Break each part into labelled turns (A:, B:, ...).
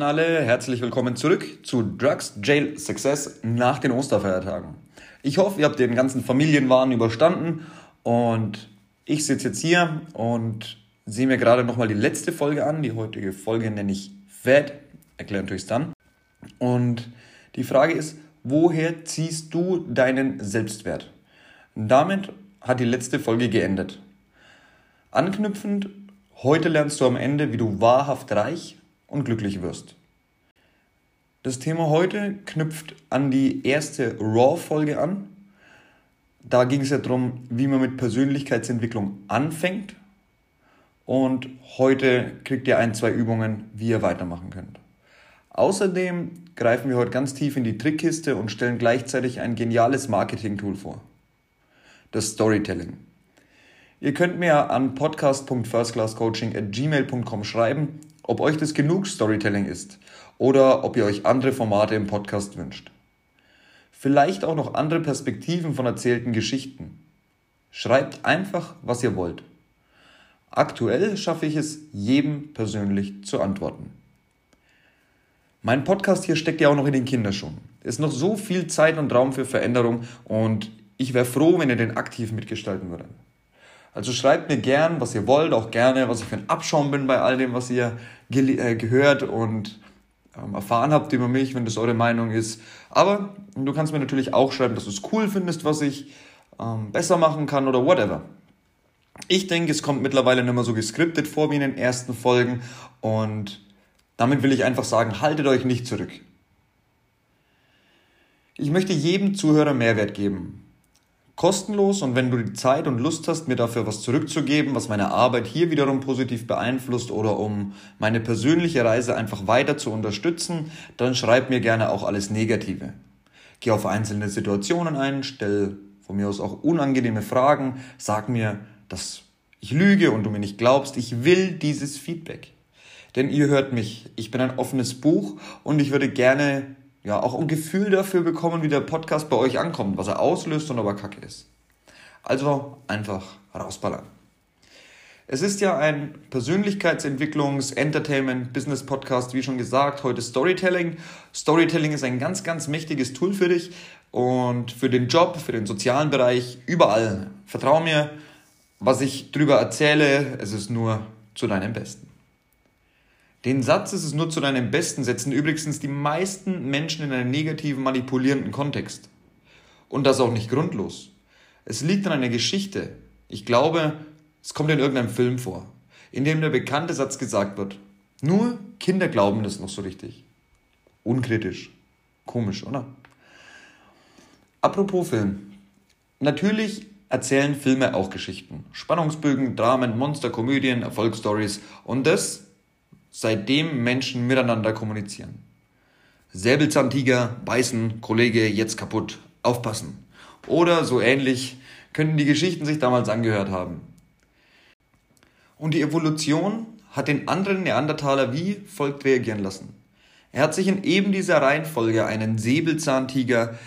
A: an alle, herzlich willkommen zurück zu Drugs Jail Success nach den Osterfeiertagen. Ich hoffe, ihr habt den ganzen Familienwahn überstanden und ich sitze jetzt hier und sehe mir gerade nochmal die letzte Folge an. Die heutige Folge nenne ich Fat, erkläre natürlich dann. Und die Frage ist, woher ziehst du deinen Selbstwert? damit hat die letzte Folge geendet. Anknüpfend, heute lernst du am Ende, wie du wahrhaft reich und glücklich wirst. Das Thema heute knüpft an die erste Raw-Folge an. Da ging es ja darum, wie man mit Persönlichkeitsentwicklung anfängt. Und heute kriegt ihr ein, zwei Übungen, wie ihr weitermachen könnt. Außerdem greifen wir heute ganz tief in die Trickkiste und stellen gleichzeitig ein geniales Marketing-Tool vor. Das Storytelling. Ihr könnt mir an podcast.firstclasscoaching at gmail.com schreiben, ob euch das genug Storytelling ist oder ob ihr euch andere Formate im Podcast wünscht. Vielleicht auch noch andere Perspektiven von erzählten Geschichten. Schreibt einfach, was ihr wollt. Aktuell schaffe ich es, jedem persönlich zu antworten. Mein Podcast hier steckt ja auch noch in den Kinderschuhen. Es ist noch so viel Zeit und Raum für Veränderung und ich wäre froh, wenn ihr den aktiv mitgestalten würdet. Also schreibt mir gern, was ihr wollt, auch gerne, was ich für ein Abschaum bin bei all dem, was ihr äh, gehört und ähm, erfahren habt über mich, wenn das eure Meinung ist. Aber du kannst mir natürlich auch schreiben, dass du es cool findest, was ich ähm, besser machen kann oder whatever. Ich denke, es kommt mittlerweile nicht mehr so geskriptet vor wie in den ersten Folgen und damit will ich einfach sagen, haltet euch nicht zurück. Ich möchte jedem Zuhörer Mehrwert geben kostenlos und wenn du die Zeit und Lust hast, mir dafür was zurückzugeben, was meine Arbeit hier wiederum positiv beeinflusst oder um meine persönliche Reise einfach weiter zu unterstützen, dann schreib mir gerne auch alles Negative. Geh auf einzelne Situationen ein, stell von mir aus auch unangenehme Fragen, sag mir, dass ich lüge und du mir nicht glaubst. Ich will dieses Feedback. Denn ihr hört mich, ich bin ein offenes Buch und ich würde gerne ja, auch ein Gefühl dafür bekommen, wie der Podcast bei euch ankommt, was er auslöst und ob er kacke ist. Also einfach rausballern. Es ist ja ein Persönlichkeitsentwicklungs-, Entertainment-, Business-Podcast, wie schon gesagt, heute Storytelling. Storytelling ist ein ganz, ganz mächtiges Tool für dich und für den Job, für den sozialen Bereich, überall. Vertrau mir, was ich drüber erzähle, es ist nur zu deinem Besten. Den Satz ist es nur zu deinem Besten setzen übrigens die meisten Menschen in einem negativen, manipulierenden Kontext. Und das auch nicht grundlos. Es liegt an einer Geschichte. Ich glaube, es kommt in irgendeinem Film vor, in dem der bekannte Satz gesagt wird. Nur Kinder glauben das noch so richtig. Unkritisch. Komisch, oder? Apropos Film. Natürlich erzählen Filme auch Geschichten. Spannungsbögen, Dramen, Monsterkomödien, Erfolgsstories und das seitdem Menschen miteinander kommunizieren. Säbelzahntiger, beißen, Kollege, jetzt kaputt, aufpassen. Oder so ähnlich könnten die Geschichten sich damals angehört haben. Und die Evolution hat den anderen Neandertaler wie folgt reagieren lassen. Er hat sich in eben dieser Reihenfolge einen Säbelzahntiger,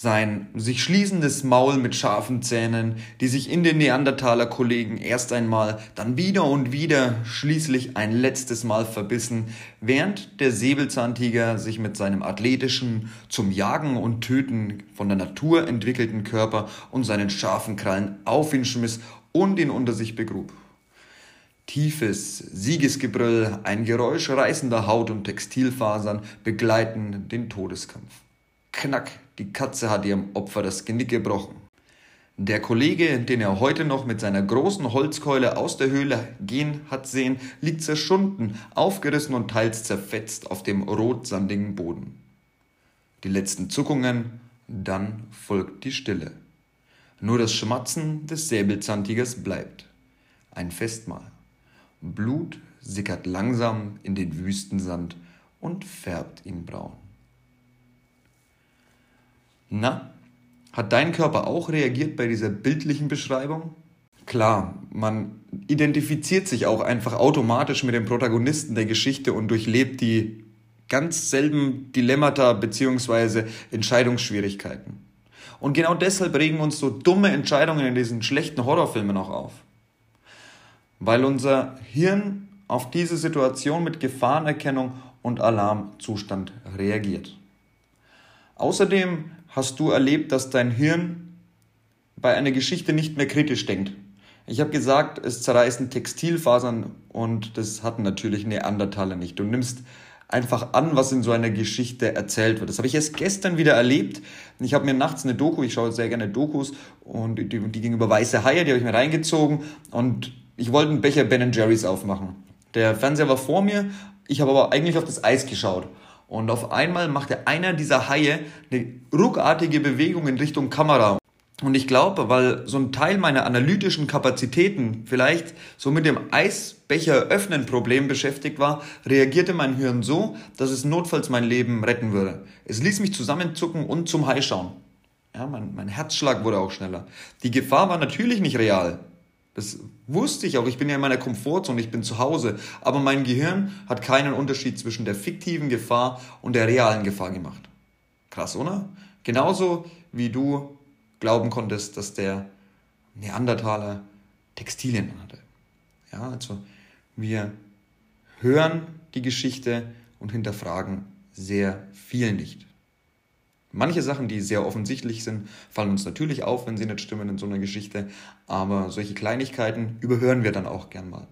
A: sein sich schließendes Maul mit scharfen Zähnen, die sich in den Neandertaler-Kollegen erst einmal, dann wieder und wieder, schließlich ein letztes Mal verbissen, während der Säbelzahntiger sich mit seinem athletischen, zum Jagen und Töten von der Natur entwickelten Körper und seinen scharfen Krallen auf ihn schmiss und ihn unter sich begrub. Tiefes Siegesgebrüll, ein Geräusch reißender Haut und Textilfasern begleiten den Todeskampf. Knack, die Katze hat ihrem Opfer das Genick gebrochen. Der Kollege, den er heute noch mit seiner großen Holzkeule aus der Höhle gehen hat sehen, liegt zerschunden, aufgerissen und teils zerfetzt auf dem rotsandigen Boden. Die letzten Zuckungen, dann folgt die Stille. Nur das Schmatzen des Säbelzahntigers bleibt. Ein Festmahl. Blut sickert langsam in den Wüstensand und färbt ihn braun. Na, hat dein Körper auch reagiert bei dieser bildlichen Beschreibung? Klar, man identifiziert sich auch einfach automatisch mit dem Protagonisten der Geschichte und durchlebt die ganz selben Dilemmata bzw. Entscheidungsschwierigkeiten. Und genau deshalb regen uns so dumme Entscheidungen in diesen schlechten Horrorfilmen auch auf. Weil unser Hirn auf diese Situation mit Gefahrenerkennung und Alarmzustand reagiert. Außerdem hast du erlebt, dass dein Hirn bei einer Geschichte nicht mehr kritisch denkt. Ich habe gesagt, es zerreißen Textilfasern und das hatten natürlich Neandertaler nicht. Du nimmst einfach an, was in so einer Geschichte erzählt wird. Das habe ich erst gestern wieder erlebt. Ich habe mir nachts eine Doku, ich schaue sehr gerne Dokus und die, die ging über weiße Haie, die habe ich mir reingezogen und ich wollte einen Becher Ben Jerry's aufmachen. Der Fernseher war vor mir, ich habe aber eigentlich auf das Eis geschaut. Und auf einmal machte einer dieser Haie eine ruckartige Bewegung in Richtung Kamera. Und ich glaube, weil so ein Teil meiner analytischen Kapazitäten vielleicht so mit dem Eisbecher öffnen Problem beschäftigt war, reagierte mein Hirn so, dass es notfalls mein Leben retten würde. Es ließ mich zusammenzucken und zum Hai schauen. Ja, mein, mein Herzschlag wurde auch schneller. Die Gefahr war natürlich nicht real. Das wusste ich auch. Ich bin ja in meiner Komfortzone, ich bin zu Hause. Aber mein Gehirn hat keinen Unterschied zwischen der fiktiven Gefahr und der realen Gefahr gemacht. Krass, oder? Genauso wie du glauben konntest, dass der Neandertaler Textilien hatte. Ja, also wir hören die Geschichte und hinterfragen sehr viel nicht. Manche Sachen, die sehr offensichtlich sind, fallen uns natürlich auf, wenn sie nicht stimmen in so einer Geschichte, aber solche Kleinigkeiten überhören wir dann auch gern mal.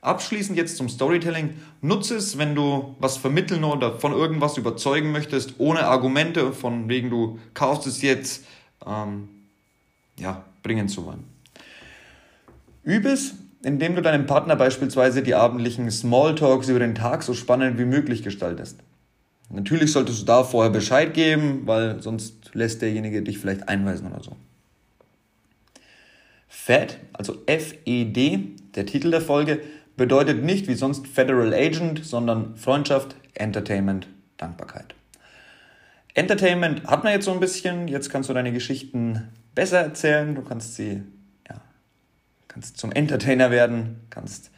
A: Abschließend jetzt zum Storytelling. Nutze es, wenn du was vermitteln oder von irgendwas überzeugen möchtest, ohne Argumente, von wegen du kaufst es jetzt, ähm, ja, bringen zu wollen. Übe es, indem du deinem Partner beispielsweise die abendlichen Smalltalks über den Tag so spannend wie möglich gestaltest. Natürlich solltest du da vorher Bescheid geben, weil sonst lässt derjenige dich vielleicht einweisen oder so. FED, also F-E-D, der Titel der Folge, bedeutet nicht wie sonst Federal Agent, sondern Freundschaft, Entertainment, Dankbarkeit. Entertainment hat man jetzt so ein bisschen, jetzt kannst du deine Geschichten besser erzählen, du kannst sie, ja, kannst zum Entertainer werden, kannst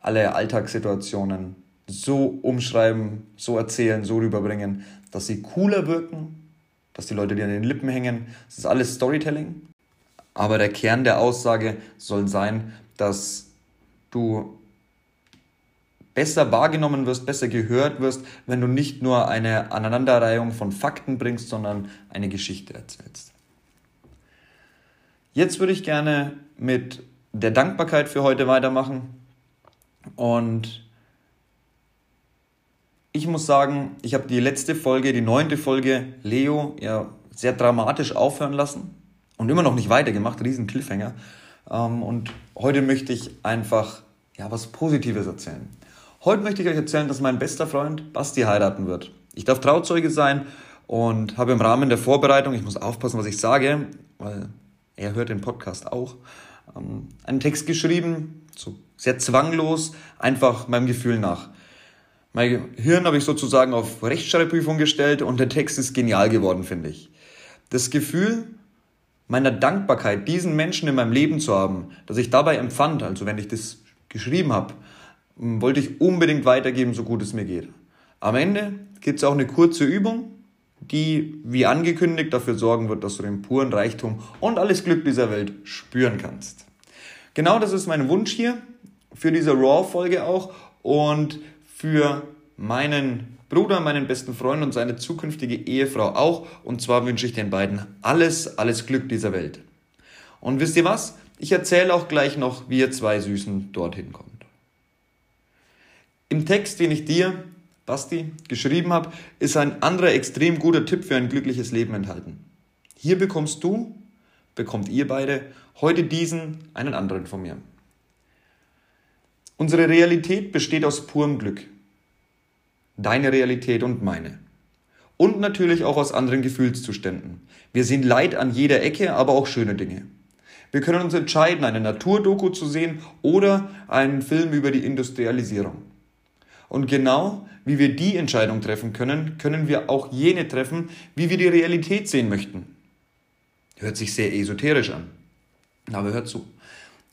A: alle Alltagssituationen so umschreiben, so erzählen, so rüberbringen, dass sie cooler wirken, dass die Leute dir an den Lippen hängen. Das ist alles Storytelling. Aber der Kern der Aussage soll sein, dass du besser wahrgenommen wirst, besser gehört wirst, wenn du nicht nur eine Aneinanderreihung von Fakten bringst, sondern eine Geschichte erzählst. Jetzt würde ich gerne mit der Dankbarkeit für heute weitermachen. Und ich muss sagen, ich habe die letzte Folge, die neunte Folge, Leo, ja sehr dramatisch aufhören lassen und immer noch nicht weitergemacht, riesen Cliffhanger. Ähm, und heute möchte ich einfach ja was Positives erzählen. Heute möchte ich euch erzählen, dass mein bester Freund Basti heiraten wird. Ich darf Trauzeuge sein und habe im Rahmen der Vorbereitung, ich muss aufpassen, was ich sage, weil er hört den Podcast auch, ähm, einen Text geschrieben, so sehr zwanglos, einfach meinem Gefühl nach. Mein Hirn habe ich sozusagen auf Rechtschreibprüfung gestellt und der Text ist genial geworden, finde ich. Das Gefühl meiner Dankbarkeit, diesen Menschen in meinem Leben zu haben, dass ich dabei empfand, also wenn ich das geschrieben habe, wollte ich unbedingt weitergeben, so gut es mir geht. Am Ende gibt es auch eine kurze Übung, die, wie angekündigt, dafür sorgen wird, dass du den puren Reichtum und alles Glück dieser Welt spüren kannst. Genau das ist mein Wunsch hier für diese Raw-Folge auch und für meinen Bruder, meinen besten Freund und seine zukünftige Ehefrau auch. Und zwar wünsche ich den beiden alles, alles Glück dieser Welt. Und wisst ihr was? Ich erzähle auch gleich noch, wie ihr zwei Süßen dorthin kommt. Im Text, den ich dir, Basti, geschrieben habe, ist ein anderer extrem guter Tipp für ein glückliches Leben enthalten. Hier bekommst du, bekommt ihr beide, heute diesen, einen anderen von mir. Unsere Realität besteht aus purem Glück. Deine Realität und meine. Und natürlich auch aus anderen Gefühlszuständen. Wir sehen Leid an jeder Ecke, aber auch schöne Dinge. Wir können uns entscheiden, eine Naturdoku zu sehen oder einen Film über die Industrialisierung. Und genau wie wir die Entscheidung treffen können, können wir auch jene treffen, wie wir die Realität sehen möchten. Hört sich sehr esoterisch an. Aber hört zu.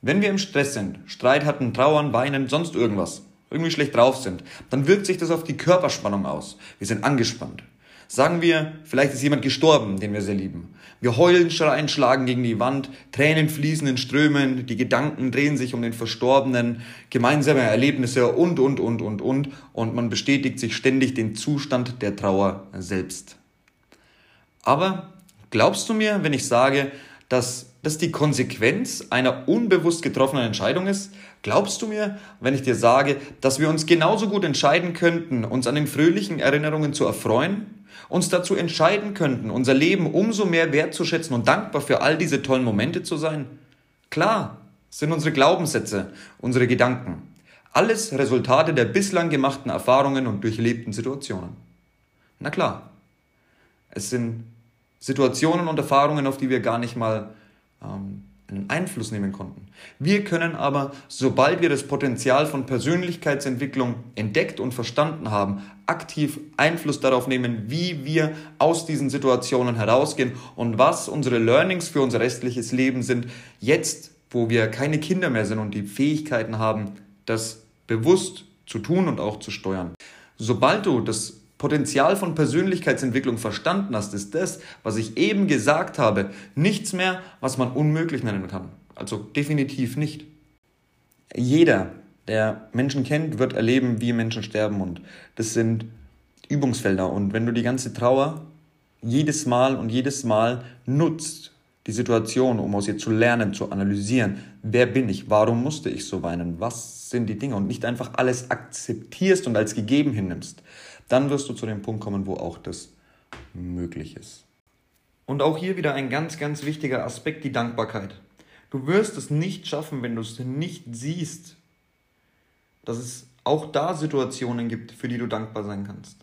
A: Wenn wir im Stress sind, Streit hatten, trauern, weinen, sonst irgendwas, irgendwie schlecht drauf sind, dann wirkt sich das auf die Körperspannung aus. Wir sind angespannt. Sagen wir, vielleicht ist jemand gestorben, den wir sehr lieben. Wir heulen, schreien, schlagen gegen die Wand, Tränen fließen in Strömen, die Gedanken drehen sich um den Verstorbenen, gemeinsame Erlebnisse und, und, und, und, und, und man bestätigt sich ständig den Zustand der Trauer selbst. Aber glaubst du mir, wenn ich sage, dass das die Konsequenz einer unbewusst getroffenen Entscheidung ist? Glaubst du mir, wenn ich dir sage, dass wir uns genauso gut entscheiden könnten, uns an den fröhlichen Erinnerungen zu erfreuen, uns dazu entscheiden könnten, unser Leben umso mehr wertzuschätzen und dankbar für all diese tollen Momente zu sein? Klar, sind unsere Glaubenssätze, unsere Gedanken. Alles Resultate der bislang gemachten Erfahrungen und durchlebten Situationen. Na klar, es sind Situationen und Erfahrungen, auf die wir gar nicht mal ähm, einen Einfluss nehmen konnten. Wir können aber, sobald wir das Potenzial von Persönlichkeitsentwicklung entdeckt und verstanden haben, aktiv Einfluss darauf nehmen, wie wir aus diesen Situationen herausgehen und was unsere Learnings für unser restliches Leben sind, jetzt, wo wir keine Kinder mehr sind und die Fähigkeiten haben, das bewusst zu tun und auch zu steuern. Sobald du das Potenzial von Persönlichkeitsentwicklung verstanden hast, ist das, was ich eben gesagt habe, nichts mehr, was man unmöglich nennen kann. Also definitiv nicht. Jeder, der Menschen kennt, wird erleben, wie Menschen sterben. Und das sind Übungsfelder. Und wenn du die ganze Trauer jedes Mal und jedes Mal nutzt, die Situation, um aus ihr zu lernen, zu analysieren, wer bin ich, warum musste ich so weinen, was sind die Dinge? Und nicht einfach alles akzeptierst und als gegeben hinnimmst, dann wirst du zu dem Punkt kommen, wo auch das möglich ist. Und auch hier wieder ein ganz, ganz wichtiger Aspekt, die Dankbarkeit. Du wirst es nicht schaffen, wenn du es nicht siehst, dass es auch da Situationen gibt, für die du dankbar sein kannst.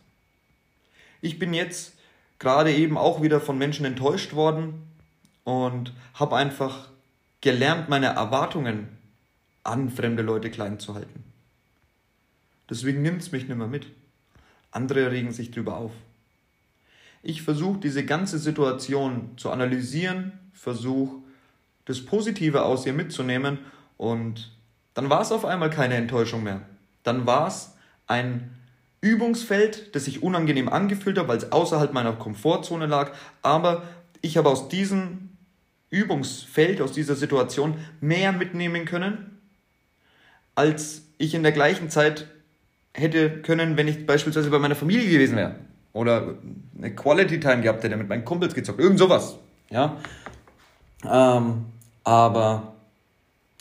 A: Ich bin jetzt gerade eben auch wieder von Menschen enttäuscht worden und habe einfach gelernt, meine Erwartungen an fremde Leute klein zu halten. Deswegen nimmt es mich nicht mehr mit. Andere regen sich drüber auf. Ich versuche diese ganze Situation zu analysieren, versuche das Positive aus ihr mitzunehmen und dann war es auf einmal keine Enttäuschung mehr. Dann war es ein Übungsfeld, das sich unangenehm angefühlt hat, weil es außerhalb meiner Komfortzone lag, aber ich habe aus diesem Übungsfeld, aus dieser Situation mehr mitnehmen können, als ich in der gleichen Zeit hätte können, wenn ich beispielsweise bei meiner Familie gewesen wäre. Oder eine Quality Time gehabt hätte, mit meinen Kumpels gezockt. Irgend sowas. Ja. Ähm, aber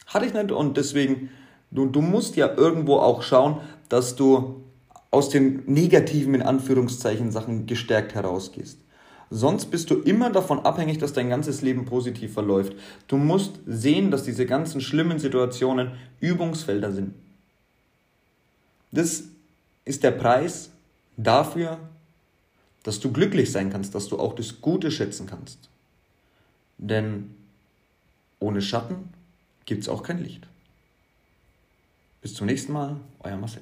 A: hatte ich nicht und deswegen, du, du musst ja irgendwo auch schauen, dass du aus den negativen, in Anführungszeichen, Sachen gestärkt herausgehst. Sonst bist du immer davon abhängig, dass dein ganzes Leben positiv verläuft. Du musst sehen, dass diese ganzen schlimmen Situationen Übungsfelder sind. Das ist der Preis dafür, dass du glücklich sein kannst, dass du auch das Gute schätzen kannst. Denn ohne Schatten gibt es auch kein Licht. Bis zum nächsten Mal, euer Marcel.